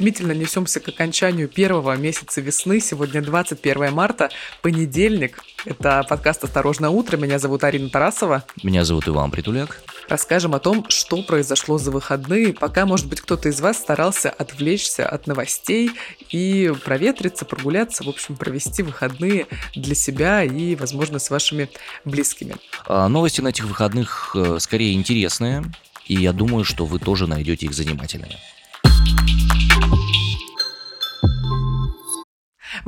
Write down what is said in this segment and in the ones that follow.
Стремительно несемся к окончанию первого месяца весны. Сегодня 21 марта, понедельник. Это подкаст «Осторожно утро». Меня зовут Арина Тарасова. Меня зовут Иван Притуляк. Расскажем о том, что произошло за выходные, пока, может быть, кто-то из вас старался отвлечься от новостей и проветриться, прогуляться, в общем, провести выходные для себя и, возможно, с вашими близкими. А новости на этих выходных э, скорее интересные, и я думаю, что вы тоже найдете их занимательными.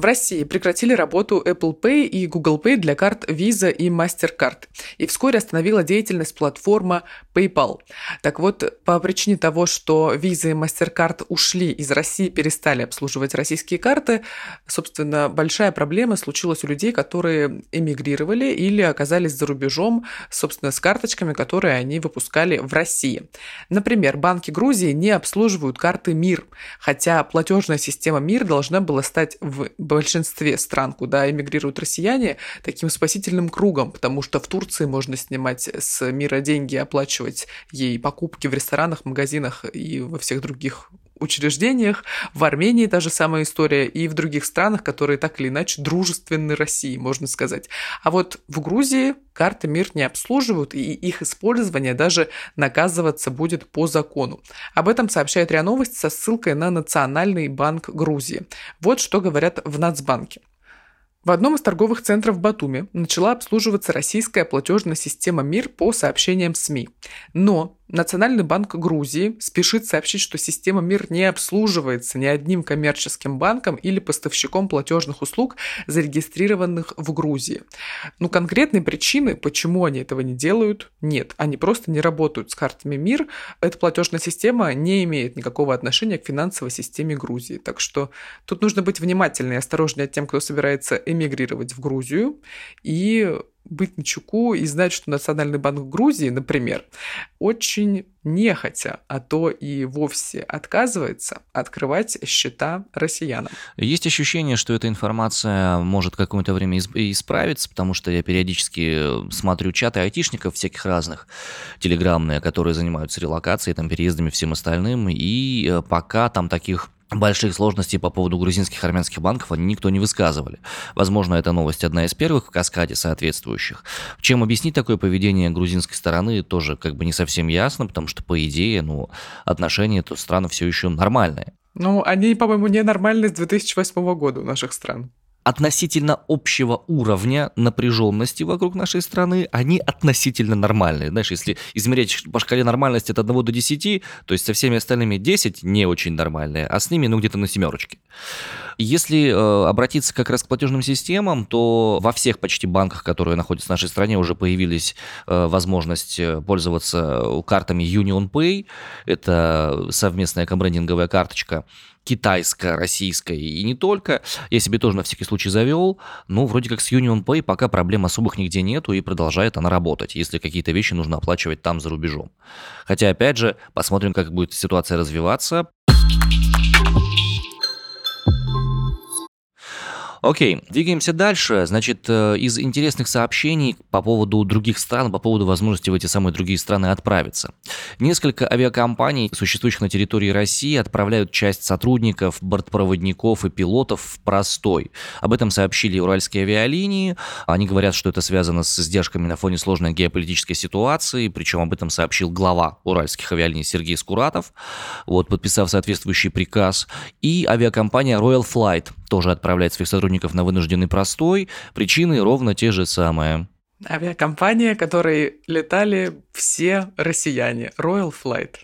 В России прекратили работу Apple Pay и Google Pay для карт Visa и MasterCard. И вскоре остановила деятельность платформа PayPal. Так вот, по причине того, что Visa и MasterCard ушли из России, перестали обслуживать российские карты, собственно, большая проблема случилась у людей, которые эмигрировали или оказались за рубежом, собственно, с карточками, которые они выпускали в России. Например, банки Грузии не обслуживают карты МИР, хотя платежная система МИР должна была стать в большинстве стран, куда эмигрируют россияне, таким спасительным кругом, потому что в Турции можно снимать с мира деньги, оплачивать ей покупки в ресторанах, магазинах и во всех других учреждениях, в Армении та же самая история, и в других странах, которые так или иначе дружественны России, можно сказать. А вот в Грузии карты МИР не обслуживают, и их использование даже наказываться будет по закону. Об этом сообщает РИА Новости со ссылкой на Национальный банк Грузии. Вот что говорят в Нацбанке. В одном из торговых центров Батуми начала обслуживаться российская платежная система МИР по сообщениям СМИ. Но Национальный банк Грузии спешит сообщить, что система МИР не обслуживается ни одним коммерческим банком или поставщиком платежных услуг, зарегистрированных в Грузии. Ну, конкретной причины, почему они этого не делают, нет. Они просто не работают с картами МИР. Эта платежная система не имеет никакого отношения к финансовой системе Грузии. Так что тут нужно быть внимательнее и осторожнее тем, кто собирается эмигрировать в Грузию. И быть на чеку и знать, что Национальный банк Грузии, например, очень нехотя, а то и вовсе отказывается открывать счета россиянам. Есть ощущение, что эта информация может какое-то время исправиться, потому что я периодически смотрю чаты айтишников всяких разных, телеграммные, которые занимаются релокацией, там, переездами, всем остальным, и э, пока там таких больших сложностей по поводу грузинских армянских банков они никто не высказывали. Возможно, эта новость одна из первых в каскаде соответствующих. Чем объяснить такое поведение грузинской стороны, тоже как бы не совсем ясно, потому что, по идее, ну, отношения то страны все еще нормальные. Ну, они, по-моему, не нормальные с 2008 года у наших стран относительно общего уровня напряженности вокруг нашей страны, они относительно нормальные. Знаешь, если измерять по шкале нормальности от 1 до 10, то есть со всеми остальными 10 не очень нормальные, а с ними, ну, где-то на семерочке. Если э, обратиться как раз к платежным системам, то во всех почти банках, которые находятся в нашей стране, уже появились э, возможность э, пользоваться картами Union Pay. Это совместная комбрендинговая карточка китайская, российская и не только. Я себе тоже на всякий случай завел. Ну, вроде как с Union Pay пока проблем особых нигде нету и продолжает она работать, если какие-то вещи нужно оплачивать там за рубежом. Хотя, опять же, посмотрим, как будет ситуация развиваться. Окей, двигаемся дальше. Значит, э, из интересных сообщений по поводу других стран, по поводу возможности в эти самые другие страны отправиться. Несколько авиакомпаний, существующих на территории России, отправляют часть сотрудников, бортпроводников и пилотов в простой. Об этом сообщили уральские авиалинии. Они говорят, что это связано с издержками на фоне сложной геополитической ситуации, причем об этом сообщил глава уральских авиалиний Сергей Скуратов, вот, подписав соответствующий приказ. И авиакомпания Royal Flight тоже отправляет своих сотрудников на вынужденный простой. Причины ровно те же самые. Авиакомпания, которой летали все россияне. Royal Flight.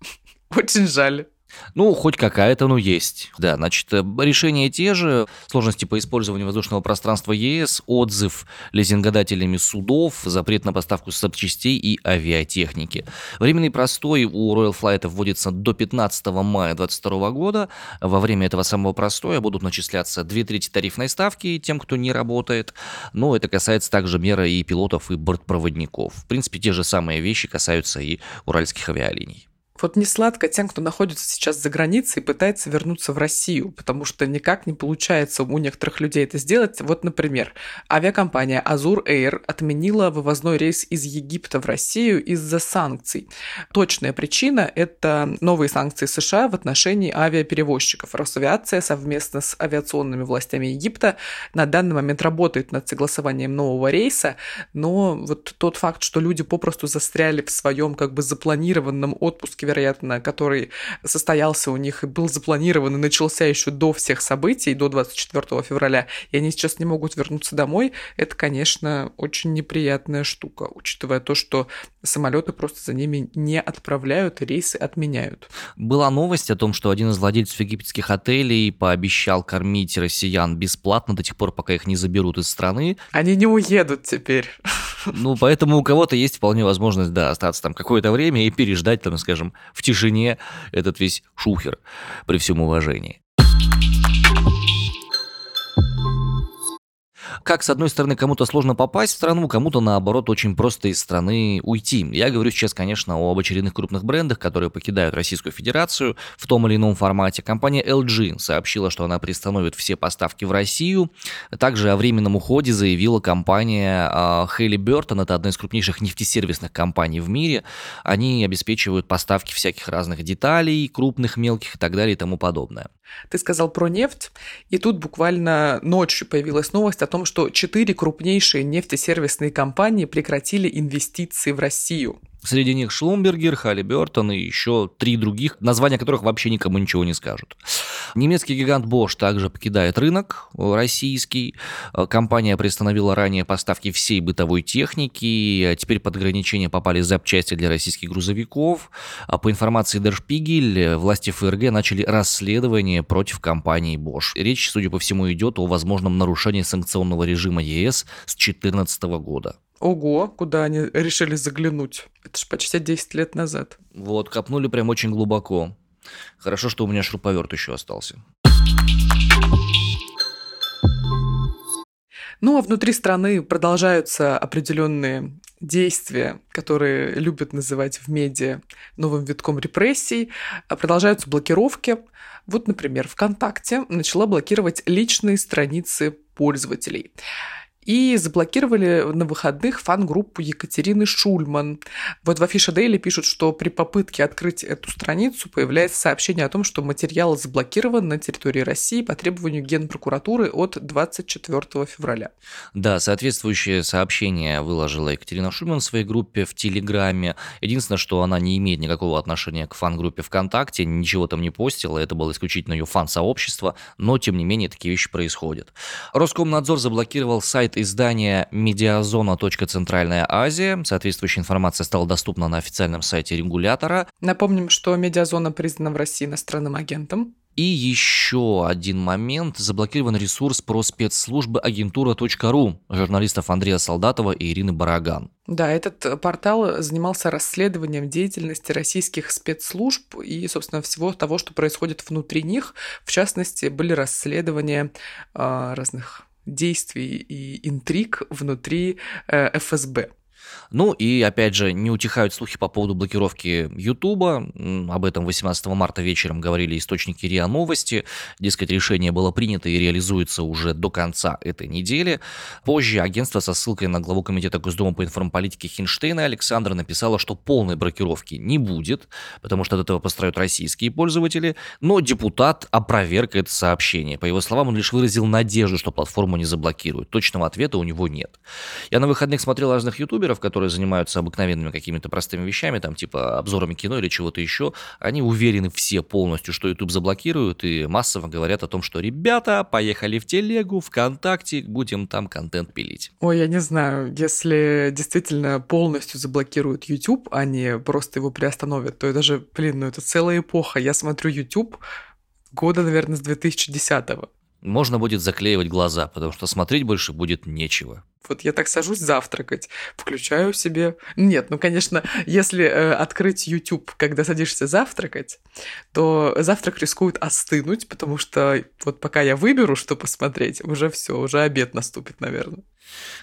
Очень жаль. Ну, хоть какая-то, ну, есть. Да, значит, э, решения те же. Сложности по использованию воздушного пространства ЕС, отзыв лизингодателями судов, запрет на поставку запчастей и авиатехники. Временный простой у Royal Flight вводится до 15 мая 2022 года. Во время этого самого простоя будут начисляться две трети тарифной ставки тем, кто не работает. Но это касается также меры и пилотов, и бортпроводников. В принципе, те же самые вещи касаются и уральских авиалиний. Вот не сладко тем, кто находится сейчас за границей и пытается вернуться в Россию, потому что никак не получается у некоторых людей это сделать. Вот, например, авиакомпания Azur Air отменила вывозной рейс из Египта в Россию из-за санкций. Точная причина – это новые санкции США в отношении авиаперевозчиков. Росавиация совместно с авиационными властями Египта на данный момент работает над согласованием нового рейса, но вот тот факт, что люди попросту застряли в своем как бы запланированном отпуске вероятно, который состоялся у них и был запланирован и начался еще до всех событий, до 24 февраля, и они сейчас не могут вернуться домой, это, конечно, очень неприятная штука, учитывая то, что самолеты просто за ними не отправляют, рейсы отменяют. Была новость о том, что один из владельцев египетских отелей пообещал кормить россиян бесплатно до тех пор, пока их не заберут из страны. Они не уедут теперь. Ну, поэтому у кого-то есть вполне возможность, да, остаться там какое-то время и переждать, там, скажем, в тишине этот весь шухер, при всем уважении. Как, с одной стороны, кому-то сложно попасть в страну, кому-то, наоборот, очень просто из страны уйти. Я говорю сейчас, конечно, об очередных крупных брендах, которые покидают Российскую Федерацию в том или ином формате. Компания LG сообщила, что она приостановит все поставки в Россию. Также о временном уходе заявила компания Хейли Бертон, это одна из крупнейших нефтесервисных компаний в мире. Они обеспечивают поставки всяких разных деталей, крупных, мелких и так далее и тому подобное. Ты сказал про нефть, и тут буквально ночью появилась новость о том, что четыре крупнейшие нефтесервисные компании прекратили инвестиции в Россию. Среди них Шлумбергер, Халли Бертон и еще три других, названия которых вообще никому ничего не скажут. Немецкий гигант Bosch также покидает рынок российский. Компания приостановила ранее поставки всей бытовой техники. А теперь под ограничение попали запчасти для российских грузовиков. А по информации Der Spiegel, власти ФРГ начали расследование против компании Bosch. Речь, судя по всему, идет о возможном нарушении санкционного режима ЕС с 2014 года. Ого, куда они решили заглянуть? Это же почти 10 лет назад. Вот, копнули прям очень глубоко. Хорошо, что у меня шуруповерт еще остался. Ну, а внутри страны продолжаются определенные действия, которые любят называть в медиа новым витком репрессий, продолжаются блокировки. Вот, например, ВКонтакте начала блокировать личные страницы пользователей и заблокировали на выходных фан-группу Екатерины Шульман. Вот в Афиша Дейли пишут, что при попытке открыть эту страницу появляется сообщение о том, что материал заблокирован на территории России по требованию Генпрокуратуры от 24 февраля. Да, соответствующее сообщение выложила Екатерина Шульман в своей группе в Телеграме. Единственное, что она не имеет никакого отношения к фан-группе ВКонтакте, ничего там не постила, это было исключительно ее фан-сообщество, но тем не менее такие вещи происходят. Роскомнадзор заблокировал сайт сайт издания медиазона.центральная Азия. Соответствующая информация стала доступна на официальном сайте регулятора. Напомним, что медиазона признана в России иностранным агентом. И еще один момент. Заблокирован ресурс про спецслужбы агентура.ру журналистов Андрея Солдатова и Ирины Бараган. Да, этот портал занимался расследованием деятельности российских спецслужб и, собственно, всего того, что происходит внутри них. В частности, были расследования э, разных действий и интриг внутри э, ФСБ. Ну и, опять же, не утихают слухи по поводу блокировки Ютуба. Об этом 18 марта вечером говорили источники РИА Новости. Дескать, решение было принято и реализуется уже до конца этой недели. Позже агентство со ссылкой на главу Комитета Госдумы по информполитике Хинштейна Александра написала, что полной блокировки не будет, потому что от этого пострадают российские пользователи. Но депутат опроверг это сообщение. По его словам, он лишь выразил надежду, что платформу не заблокируют. Точного ответа у него нет. Я на выходных смотрел разных ютуберов, которые занимаются обыкновенными какими-то простыми вещами, там типа обзорами кино или чего-то еще, они уверены все полностью, что YouTube заблокируют и массово говорят о том, что ребята, поехали в телегу, ВКонтакте, будем там контент пилить. Ой, я не знаю, если действительно полностью заблокируют YouTube, а не просто его приостановят, то это же, блин, ну это целая эпоха. Я смотрю YouTube года, наверное, с 2010-го. Можно будет заклеивать глаза, потому что смотреть больше будет нечего. Вот я так сажусь завтракать, включаю себе... Нет, ну, конечно, если э, открыть YouTube, когда садишься завтракать, то завтрак рискует остынуть, потому что вот пока я выберу, что посмотреть, уже все, уже обед наступит, наверное.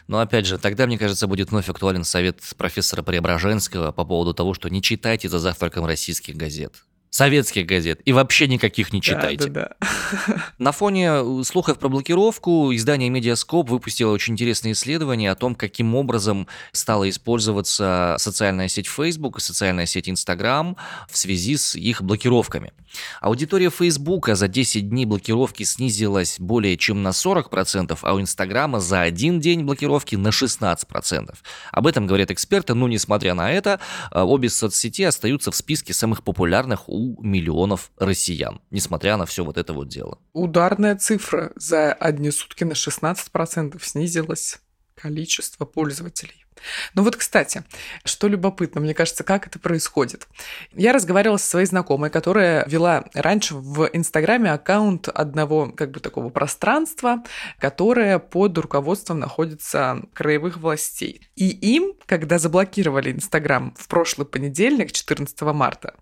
Но опять же, тогда, мне кажется, будет вновь актуален совет профессора Преображенского по поводу того, что не читайте за завтраком российских газет советских газет и вообще никаких не читайте. Да, да, да. На фоне э, слухов про блокировку издание Медиаскоп выпустило очень интересное исследование о том, каким образом стала использоваться социальная сеть Facebook и социальная сеть Instagram в связи с их блокировками. Аудитория Facebook за 10 дней блокировки снизилась более чем на 40%, а у Инстаграма за один день блокировки на 16%. Об этом говорят эксперты, но несмотря на это, э, обе соцсети остаются в списке самых популярных у у миллионов россиян, несмотря на все вот это вот дело. Ударная цифра за одни сутки на 16% снизилось количество пользователей. Ну вот, кстати, что любопытно, мне кажется, как это происходит. Я разговаривала со своей знакомой, которая вела раньше в Инстаграме аккаунт одного как бы такого пространства, которое под руководством находится краевых властей. И им, когда заблокировали Инстаграм в прошлый понедельник, 14 марта,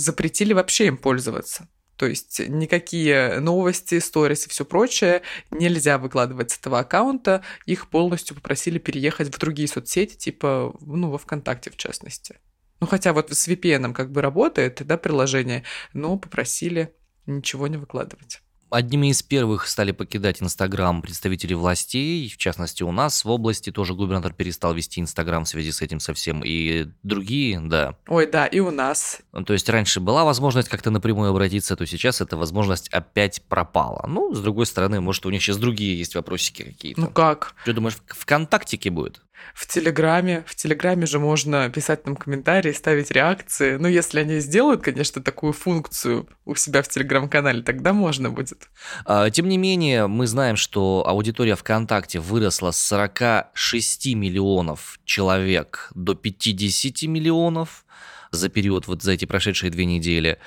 запретили вообще им пользоваться. То есть никакие новости, сторис и все прочее нельзя выкладывать с этого аккаунта. Их полностью попросили переехать в другие соцсети, типа, ну, во ВКонтакте в частности. Ну, хотя вот с VPN как бы работает, да, приложение, но попросили ничего не выкладывать. Одними из первых стали покидать Инстаграм представители властей, в частности у нас в области тоже губернатор перестал вести Инстаграм в связи с этим совсем, и другие, да. Ой, да, и у нас. Ну, то есть раньше была возможность как-то напрямую обратиться, то сейчас эта возможность опять пропала. Ну, с другой стороны, может, у них сейчас другие есть вопросики какие-то. Ну как? Что думаешь, ВКонтактике будет? в Телеграме. В Телеграме же можно писать нам комментарии, ставить реакции. Ну, если они сделают, конечно, такую функцию у себя в Телеграм-канале, тогда можно будет. А, тем не менее, мы знаем, что аудитория ВКонтакте выросла с 46 миллионов человек до 50 миллионов за период, вот за эти прошедшие две недели.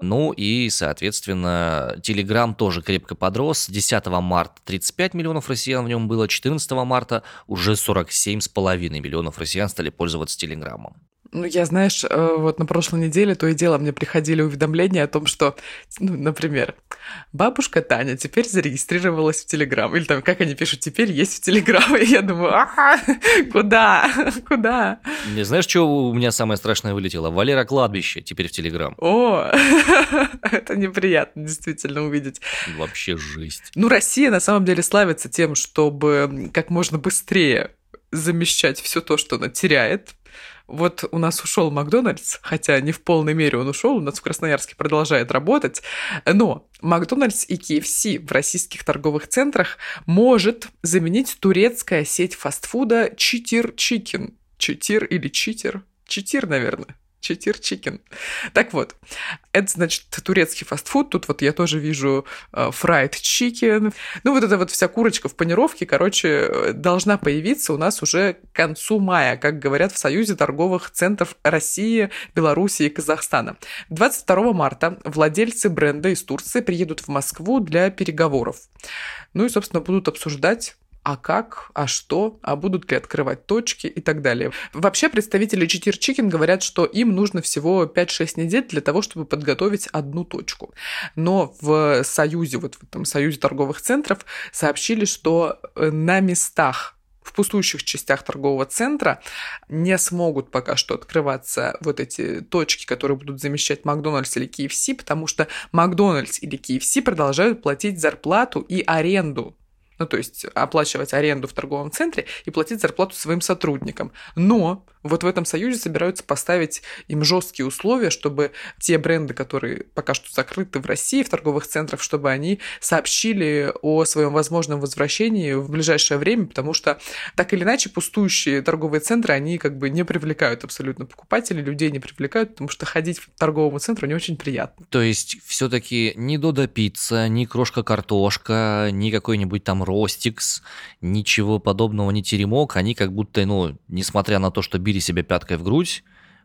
Ну и, соответственно, Telegram тоже крепко подрос. 10 марта 35 миллионов россиян в нем было, 14 марта уже 47,5 миллионов россиян стали пользоваться Телеграмом. Ну, я, знаешь, э, вот на прошлой неделе то и дело мне приходили уведомления о том, что, ну, например, бабушка Таня теперь зарегистрировалась в Телеграм. Или там, как они пишут, теперь есть в Телеграм. И я думаю, ага, куда? Куда? Не знаешь, что у меня самое страшное вылетело? Валера Кладбище теперь в Телеграм. О, это неприятно действительно увидеть. Вообще жесть. Ну, Россия на самом деле славится тем, чтобы как можно быстрее замещать все то, что она теряет, вот у нас ушел Макдональдс, хотя не в полной мере он ушел, у нас в Красноярске продолжает работать, но Макдональдс и KFC в российских торговых центрах может заменить турецкая сеть фастфуда Chitir Chicken. Chitir или Читер? Chitir, наверное. Chitir Chicken. Так вот, это, значит, турецкий фастфуд. Тут вот я тоже вижу fried uh, chicken. Ну, вот эта вот вся курочка в панировке, короче, должна появиться у нас уже к концу мая, как говорят в Союзе торговых центров России, Белоруссии и Казахстана. 22 марта владельцы бренда из Турции приедут в Москву для переговоров. Ну и, собственно, будут обсуждать а как, а что, а будут ли открывать точки и так далее. Вообще представители Читир Chicken говорят, что им нужно всего 5-6 недель для того, чтобы подготовить одну точку. Но в Союзе, вот в этом Союзе торговых центров сообщили, что э, на местах в пустующих частях торгового центра не смогут пока что открываться вот эти точки, которые будут замещать Макдональдс или KFC, потому что Макдональдс или KFC продолжают платить зарплату и аренду ну, то есть оплачивать аренду в торговом центре и платить зарплату своим сотрудникам. Но вот в этом союзе собираются поставить им жесткие условия, чтобы те бренды, которые пока что закрыты в России, в торговых центрах, чтобы они сообщили о своем возможном возвращении в ближайшее время, потому что так или иначе пустующие торговые центры, они как бы не привлекают абсолютно покупателей, людей не привлекают, потому что ходить в торговому центру не очень приятно. То есть все-таки ни Додо Пицца, ни Крошка Картошка, ни какой-нибудь там Ростикс, ничего подобного, ни Теремок, они как будто, ну, несмотря на то, что били себя пяткой в грудь,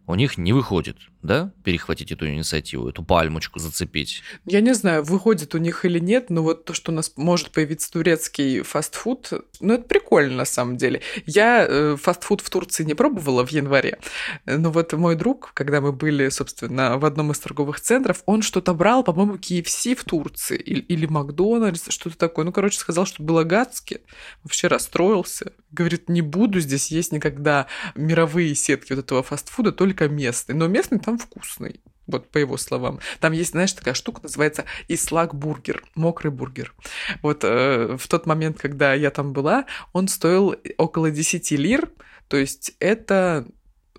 у них не выходит, да, перехватить эту инициативу, эту пальмочку зацепить. Я не знаю, выходит у них или нет, но вот то, что у нас может появиться турецкий фастфуд, ну это прикольно на самом деле. Я э, фастфуд в Турции не пробовала в январе, но вот мой друг, когда мы были, собственно, в одном из торговых центров, он что-то брал, по-моему, KFC в Турции или, или Макдональдс, что-то такое. Ну, короче, сказал, что было гадски, вообще расстроился. Говорит, не буду здесь есть никогда мировые сетки вот этого фастфуда, только местный. Но местный там вкусный. Вот по его словам. Там есть, знаешь, такая штука, называется ислак бургер, мокрый бургер. Вот э, в тот момент, когда я там была, он стоил около 10 лир, то есть это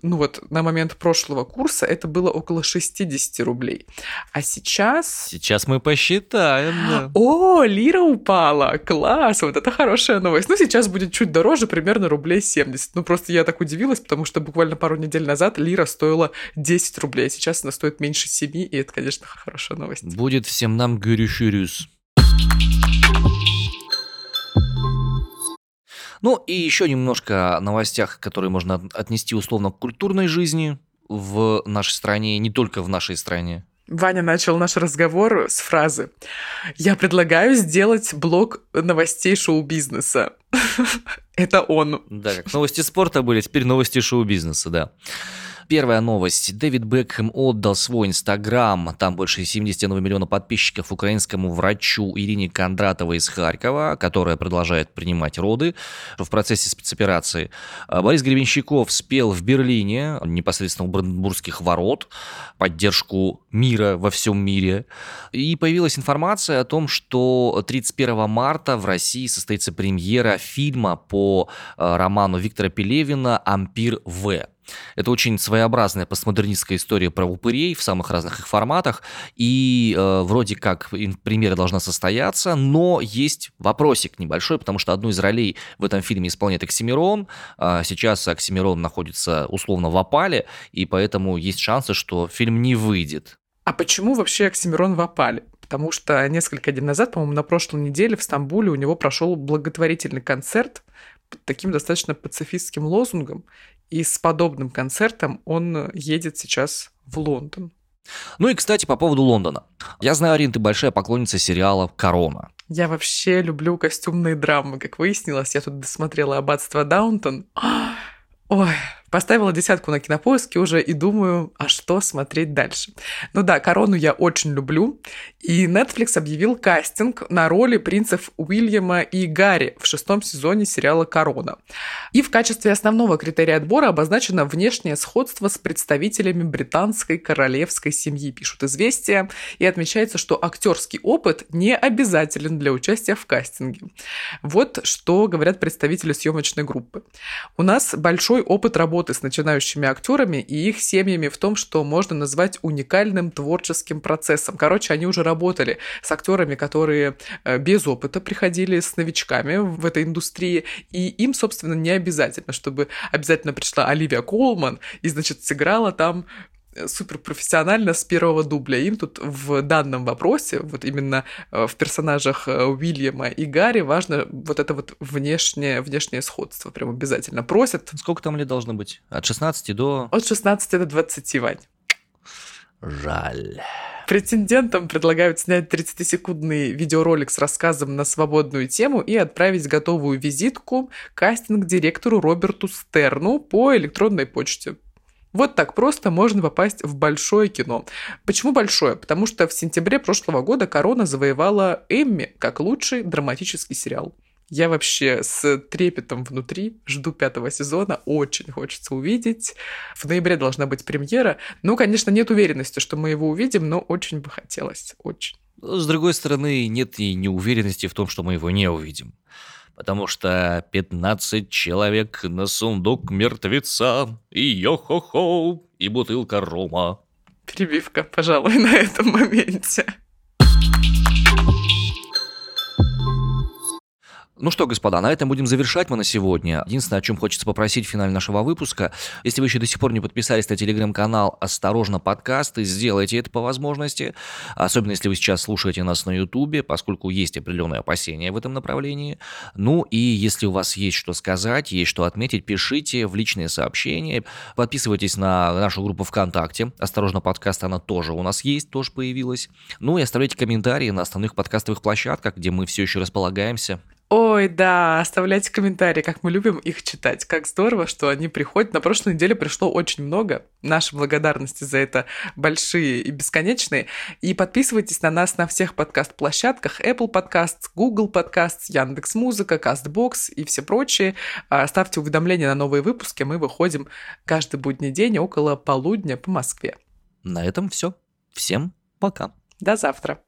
ну вот на момент прошлого курса это было около 60 рублей. А сейчас... Сейчас мы посчитаем, да. О, лира упала! Класс! Вот это хорошая новость. Ну, сейчас будет чуть дороже, примерно рублей 70. Ну, просто я так удивилась, потому что буквально пару недель назад лира стоила 10 рублей, а сейчас она стоит меньше 7, и это, конечно, хорошая новость. Будет всем нам гюрюшюрюс. Ну и еще немножко о новостях, которые можно отнести условно к культурной жизни в нашей стране, не только в нашей стране. Ваня начал наш разговор с фразы «Я предлагаю сделать блок новостей шоу-бизнеса». Это он. Да, как новости спорта были, теперь новости шоу-бизнеса, да. Первая новость. Дэвид Бекхэм отдал свой Инстаграм, там больше 71 миллиона подписчиков, украинскому врачу Ирине Кондратовой из Харькова, которая продолжает принимать роды в процессе спецоперации. А Борис Гребенщиков спел в Берлине, непосредственно у Бранденбургских ворот, поддержку мира во всем мире. И появилась информация о том, что 31 марта в России состоится премьера фильма по э, роману Виктора Пелевина «Ампир В». Это очень своеобразная постмодернистская история про упырей в самых разных их форматах, и э, вроде как премьера должна состояться, но есть вопросик небольшой, потому что одну из ролей в этом фильме исполняет Оксимирон, э, сейчас Оксимирон находится условно в опале, и поэтому есть шансы, что фильм не выйдет. А почему вообще Оксимирон в опале? Потому что несколько дней назад, по-моему, на прошлой неделе в Стамбуле у него прошел благотворительный концерт под таким достаточно пацифистским лозунгом. И с подобным концертом он едет сейчас в Лондон. Ну и, кстати, по поводу Лондона. Я знаю, Арин, ты большая поклонница сериала «Корона». Я вообще люблю костюмные драмы. Как выяснилось, я тут досмотрела «Аббатство Даунтон». Ой, Поставила десятку на кинопоиске уже и думаю, а что смотреть дальше. Ну да, «Корону» я очень люблю. И Netflix объявил кастинг на роли принцев Уильяма и Гарри в шестом сезоне сериала «Корона». И в качестве основного критерия отбора обозначено внешнее сходство с представителями британской королевской семьи, пишут «Известия». И отмечается, что актерский опыт не обязателен для участия в кастинге. Вот что говорят представители съемочной группы. У нас большой опыт работы работы с начинающими актерами и их семьями в том, что можно назвать уникальным творческим процессом. Короче, они уже работали с актерами, которые э, без опыта приходили с новичками в этой индустрии, и им, собственно, не обязательно, чтобы обязательно пришла Оливия Колман и, значит, сыграла там суперпрофессионально с первого дубля. Им тут в данном вопросе, вот именно э, в персонажах э, Уильяма и Гарри, важно вот это вот внешнее, внешнее сходство. Прям обязательно просят. Сколько там лет должно быть? От 16 до... От 16 до 20, Вань. Жаль. Претендентам предлагают снять 30-секундный видеоролик с рассказом на свободную тему и отправить готовую визитку кастинг-директору Роберту Стерну по электронной почте. Вот так просто можно попасть в большое кино. Почему большое? Потому что в сентябре прошлого года «Корона» завоевала Эмми как лучший драматический сериал. Я вообще с трепетом внутри жду пятого сезона, очень хочется увидеть. В ноябре должна быть премьера. Ну, конечно, нет уверенности, что мы его увидим, но очень бы хотелось, очень. С другой стороны, нет и неуверенности в том, что мы его не увидим потому что 15 человек на сундук мертвеца, и йо-хо-хо, и бутылка рома. Перебивка, пожалуй, на этом моменте. Ну что, господа, на этом будем завершать мы на сегодня. Единственное, о чем хочется попросить в финале нашего выпуска, если вы еще до сих пор не подписались на телеграм-канал «Осторожно, подкасты», сделайте это по возможности, особенно если вы сейчас слушаете нас на ютубе, поскольку есть определенные опасения в этом направлении. Ну и если у вас есть что сказать, есть что отметить, пишите в личные сообщения, подписывайтесь на нашу группу ВКонтакте «Осторожно, подкасты», она тоже у нас есть, тоже появилась. Ну и оставляйте комментарии на основных подкастовых площадках, где мы все еще располагаемся. Ой, да, оставляйте комментарии, как мы любим их читать. Как здорово, что они приходят. На прошлой неделе пришло очень много. Наши благодарности за это большие и бесконечные. И подписывайтесь на нас на всех подкаст-площадках. Apple Podcasts, Google Podcasts, Яндекс.Музыка, CastBox и все прочие. А, ставьте уведомления на новые выпуски. Мы выходим каждый будний день около полудня по Москве. На этом все. Всем пока. До завтра.